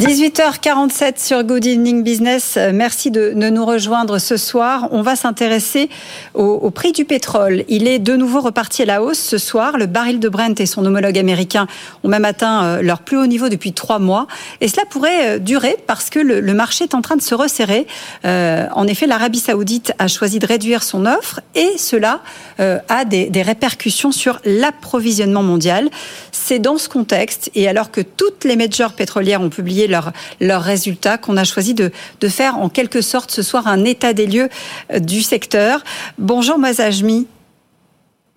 18h47 sur Good Evening Business. Merci de, nous rejoindre ce soir. On va s'intéresser au, prix du pétrole. Il est de nouveau reparti à la hausse ce soir. Le baril de Brent et son homologue américain ont même atteint euh, leur plus haut niveau depuis trois mois. Et cela pourrait euh, durer parce que le, marché est en train de se resserrer. Euh, en effet, l'Arabie saoudite a choisi de réduire son offre et cela a des, des répercussions sur l'approvisionnement mondial. C'est dans ce contexte et alors que toutes les majors pétrolières ont publié leurs résultats, qu'on a choisi de, faire en quelque sorte ce soir un état des lieux euh, du secteur. Bonjour Mazajmi.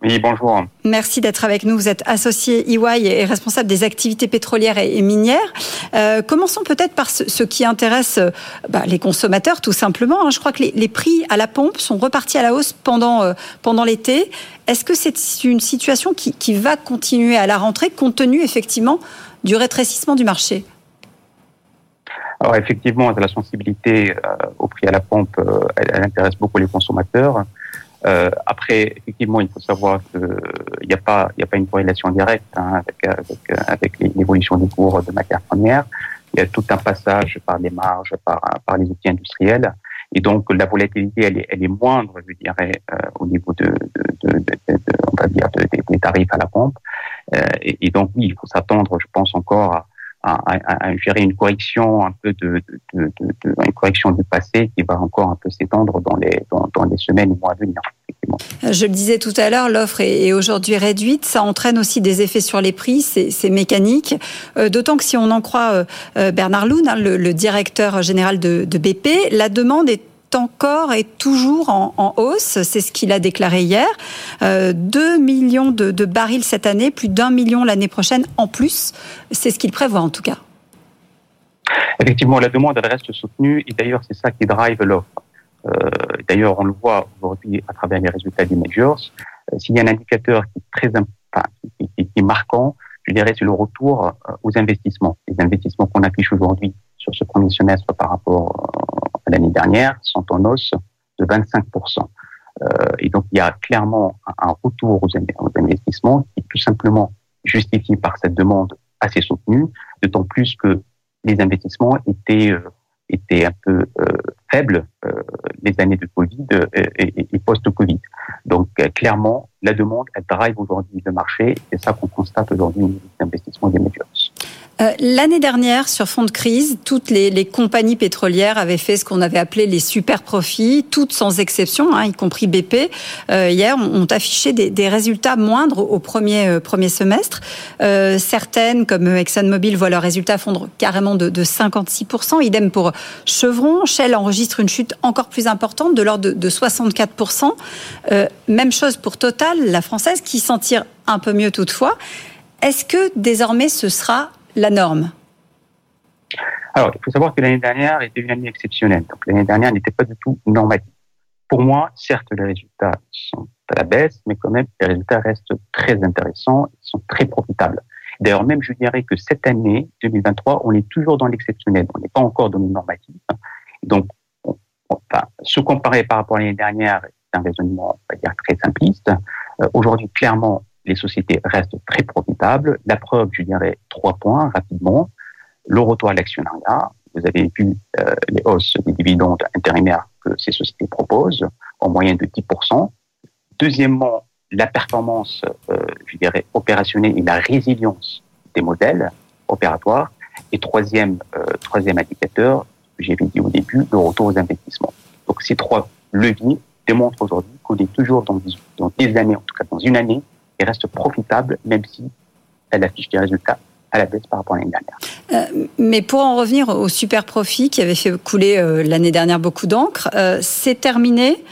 Oui, bonjour. Merci d'être avec nous. Vous êtes associé EY et responsable des activités pétrolières et minières. Euh, commençons peut-être par ce, qui intéresse euh, bah, les consommateurs, tout simplement. Hein. Je crois que les, prix à la pompe sont repartis à la hausse pendant, pendant l'été. Est-ce que c'est une situation qui, qui va continuer à la rentrée, compte tenu effectivement du rétrécissement du marché? Alors effectivement, la sensibilité euh, au prix à la pompe, euh, elle, intéresse beaucoup les consommateurs. Euh, après, effectivement, il faut savoir qu'il n'y a pas, a pas une corrélation directe hein, avec, avec, l'évolution des cours de matières premières. Il y a tout un passage par les marges, par, par les outils industriels. Et donc, la volatilité, elle est, elle est moindre, je dirais, au niveau de, de, de, de, on va dire, des tarifs à la pompe. et, et, donc, oui, il faut s'attendre, je pense, encore à, gérer une correction un peu de, une correction du passé qui va encore un peu s'étendre dans les dans, dans les semaines ou mois à venir. Je le disais tout à l'heure, l'offre est, aujourd'hui réduite. Ça entraîne aussi des effets sur les prix, c'est mécanique. Euh, d'autant que si on en croit euh, euh, Bernard Loun, hein, le, directeur général de BP, la demande est encore et toujours en, hausse. C'est ce qu'il a déclaré hier. Euh, 2 millions de, barils cette année, plus d'un million l'année prochaine en plus. C'est ce qu'il prévoit en tout cas. Effectivement, la demande, reste soutenue et d'ailleurs, c'est ça qui drive l'offre. Euh, d'ailleurs, on le voit aujourd'hui à travers les résultats des majors. Euh, s'il y a un indicateur qui est très qui, est marquant, je dirais, c'est le retour euh, aux investissements. Les investissements qu'on affiche aujourd'hui sur ce premier semestre par rapport l'année dernière sont en hausse de 25%. Euh, et donc, il y a clairement un, retour aux, investissements qui est tout simplement justifié par cette demande assez soutenue, d'autant plus que les investissements étaient, euh, étaient un peu euh, faibles les années de Covid et, et post-Covid. Donc, clairement, la demande, elle drive aujourd'hui le marché. C'est ça qu'on constate aujourd'hui au niveau investissements des médias. Euh, l'année dernière, sur fond de crise, toutes les, compagnies pétrolières avaient fait ce qu'on avait appelé les super profits, toutes sans exception, hein, y compris BP. Euh, hier, ont, affiché des, résultats moindres au premier, euh, premier semestre. certaines, comme ExxonMobil, voient leurs résultats fondre carrément de, 56%. Idem pour Chevron. Shell enregistre une chute encore plus importante, de l'ordre de, de 64%. même chose pour Total, la française, qui s'en tire un peu mieux toutefois. Est-ce que désormais ce sera la norme Alors, il faut savoir que l'année dernière était une année exceptionnelle. Donc, l'année dernière n'était pas du tout normative. Pour moi, certes, les résultats sont à la baisse, mais quand même, les résultats restent très intéressants, ils sont très profitables. D'ailleurs, même je dirais que cette année, 2023, on est toujours dans l'exceptionnel. On n'est pas encore dans le normatif. Donc, enfin, se comparer par rapport à l'année dernière, c'est un raisonnement, on va dire, très simpliste. Euh, aujourd'hui, clairement, les sociétés restent très profitables. La preuve, je dirais, trois points rapidement. Le retour à l'actionnariat. Vous avez vu euh, les hausses des dividendes intérimaires que ces sociétés proposent, en moyenne de 10%. Deuxièmement, la performance, euh, je dirais, opérationnelle et la résilience des modèles opératoires. Et troisième, euh, troisième indicateur, que j'avais dit au début, le retour aux investissements. Donc ces trois leviers démontrent aujourd'hui qu'on est toujours dans dans des années, en tout cas dans une année, et reste profitable, même si elle affiche des résultats à la baisse par rapport à l'année dernière. Euh, mais pour en revenir au super profit qui avait fait couler euh, l'année dernière beaucoup d'encre, euh, c'est terminé.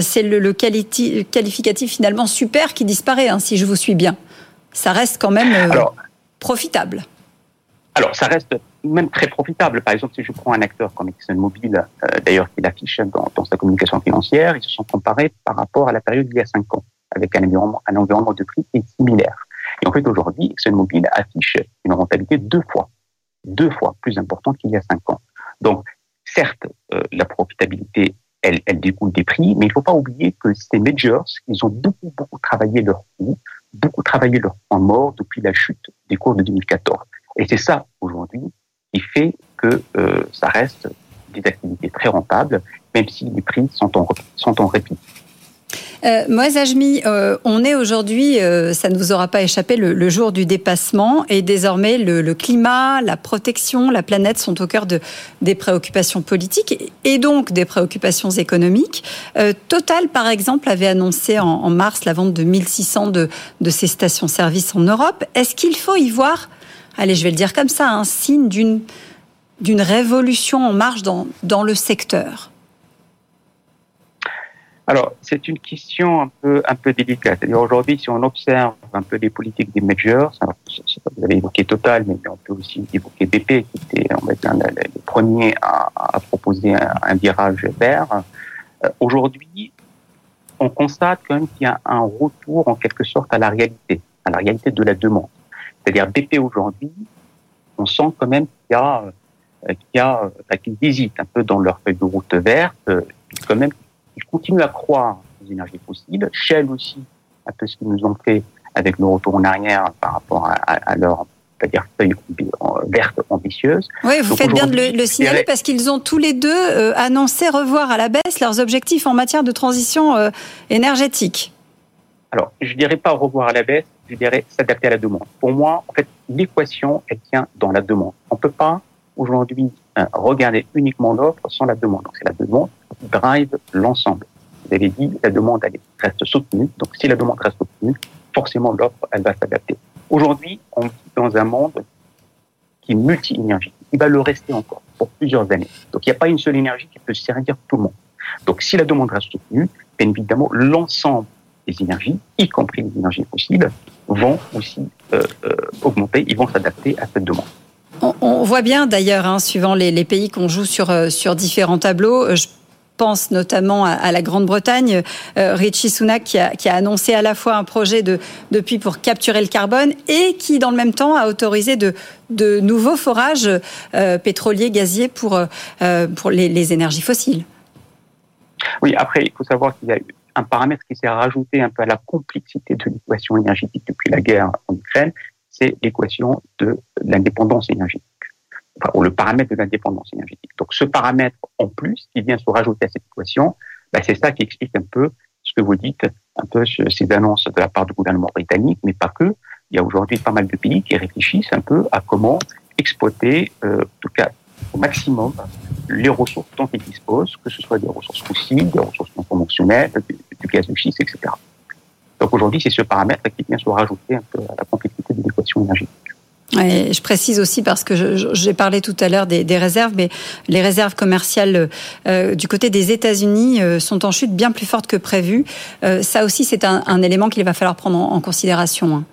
c'est le, qualificatif finalement super qui disparaît, hein, si je vous suis bien. Ça reste quand même profitable. Alors, ça reste même très profitable. Par exemple, si je prends un acteur comme ExxonMobil, d'ailleurs, qui l'affiche dans, dans, sa communication financière, ils se sont comparés par rapport à la période d'il y a cinq ans avec un environnement, de prix qui est similaire. Et en fait, aujourd'hui, ExxonMobil affiche une rentabilité deux fois, deux fois plus importante qu'il y a cinq ans. Donc, certes, euh, la profitabilité elle, elle découle des prix, mais il ne faut pas oublier que ces majors, ils ont beaucoup, beaucoup travaillé leur coût, beaucoup travaillé leur point mort depuis la chute des cours de 2014. Et c'est ça, aujourd'hui, qui fait que euh, ça reste des activités très rentables, même si les prix sont en, sont en répit. Euh, Moaz Ajmi, euh, on est aujourd'hui, euh, ça ne vous aura pas échappé, le, jour du dépassement et désormais le, climat, la protection, la planète sont au cœur de, des préoccupations politiques et donc des préoccupations économiques. Euh, Total, par exemple, avait annoncé en, en, mars la vente de 1600 de, de ces stations-service en Europe. Est-ce qu'il faut y voir, allez, je vais le dire comme ça, un signe d'une d'une révolution en marche dans, dans le secteur? Alors, c'est une question un peu, un peu délicate. Aujourd'hui, si on observe un peu les politiques des majors, vous avez évoqué Total, mais on peut aussi évoquer BP, qui était, on va dire, les premiers à, proposer un, virage vert. Euh, aujourd'hui, on constate quand même qu'il y a un retour en quelque sorte à la réalité, à la réalité de la demande. C'est-à-dire BP aujourd'hui, on sent quand même qu'il y a, euh, qu'il y a, euh, qu'ils hésitent un peu dans leur feuille de route verte, quand même ils continuent à croire aux énergies fossiles. Shell aussi, un peu ce qu'ils nous ont fait avec le retour en arrière par rapport à, à leur c'est-à-dire feuille verte ambitieuse. Oui, vous faites bien de le, le signaler parce qu'ils ont tous les deux euh, annoncé revoir à la baisse leurs objectifs en matière de transition euh, énergétique. Alors, je dirais pas revoir à la baisse, je dirais s'adapter à la demande. Pour moi, en fait, l'équation, elle tient dans la demande. On peut pas aujourd'hui euh, regarder uniquement l'offre sans la demande. Donc, c'est la demande drive l'ensemble. Vous avez dit, la demande, reste soutenue. Donc, si la demande reste soutenue, forcément, l'offre, elle va s'adapter. Aujourd'hui, on vit dans un monde qui est multi-énergie. Il va le rester encore pour plusieurs années. Donc, il n'y a pas une seule énergie qui peut servir tout le monde. Donc, si la demande reste soutenue, bien évidemment, l'ensemble des énergies, y compris les énergies fossiles, vont aussi euh, euh, augmenter, ils vont s'adapter à cette demande. On, voit bien d'ailleurs, hein, suivant les, les pays qu'on joue sur, euh, sur différents tableaux, je pense notamment à, la Grande-Bretagne, euh, Richie Sunak qui a, annoncé à la fois un projet de, de pour capturer le carbone et qui, dans le même temps, a autorisé de, nouveaux forages euh, pétroliers, gaziers pour, euh, pour les, les, énergies fossiles. Oui, après, il faut savoir qu'il y a un paramètre qui s'est rajouté un peu à la complexité de l'équation énergétique depuis la guerre en Ukraine, c'est l'équation de l'indépendance énergétique ou le paramètre de l'indépendance énergétique. Donc ce paramètre en plus qui vient se rajouter à cette équation, bah, c'est ça qui explique un peu ce que vous dites, un peu ces annonces de la part du gouvernement britannique, mais pas que. Il y a aujourd'hui pas mal de pays qui réfléchissent un peu à comment exploiter, euh, en tout cas au maximum, les ressources dont ils disposent, que ce soit des ressources fossiles, des ressources non conventionnelles, du, du gaz de schiste, etc. Donc aujourd'hui, c'est ce paramètre qui vient se rajouter un peu à la complexité de l'équation énergétique. Et je précise aussi parce que j'ai parlé tout à l'heure des, des, réserves, mais les réserves commerciales euh, du côté des États-Unis euh, sont en chute bien plus forte que prévu. Euh, ça aussi, c'est un, un, élément qu'il va falloir prendre en, en considération. Hein.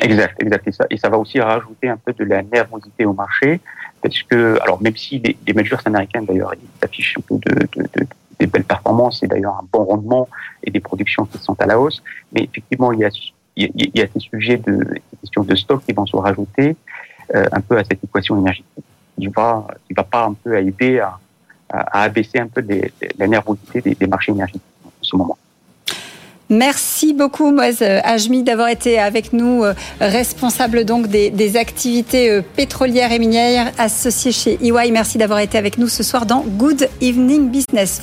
Exact, exact. Et ça, et ça va aussi rajouter un peu de la nervosité au marché, parce que, alors même si les, les majors américaines d'ailleurs ils affichent un peu de, de, de des belles performances et d'ailleurs un bon rendement et des productions qui sont à la hausse, mais effectivement il y a il y, a ces sujets de questions de stock qui vont se rajouter euh, un peu à cette équation énergétique. Il va, il va pas un peu aider à, à, abaisser un peu la nervosité des, marchés énergétiques en ce moment. Merci beaucoup, Moise Ajmi, d'avoir été avec nous, euh, responsable donc des, des, activités euh, pétrolières et minières associées chez EY. Merci d'avoir été avec nous ce soir dans Good Evening Business.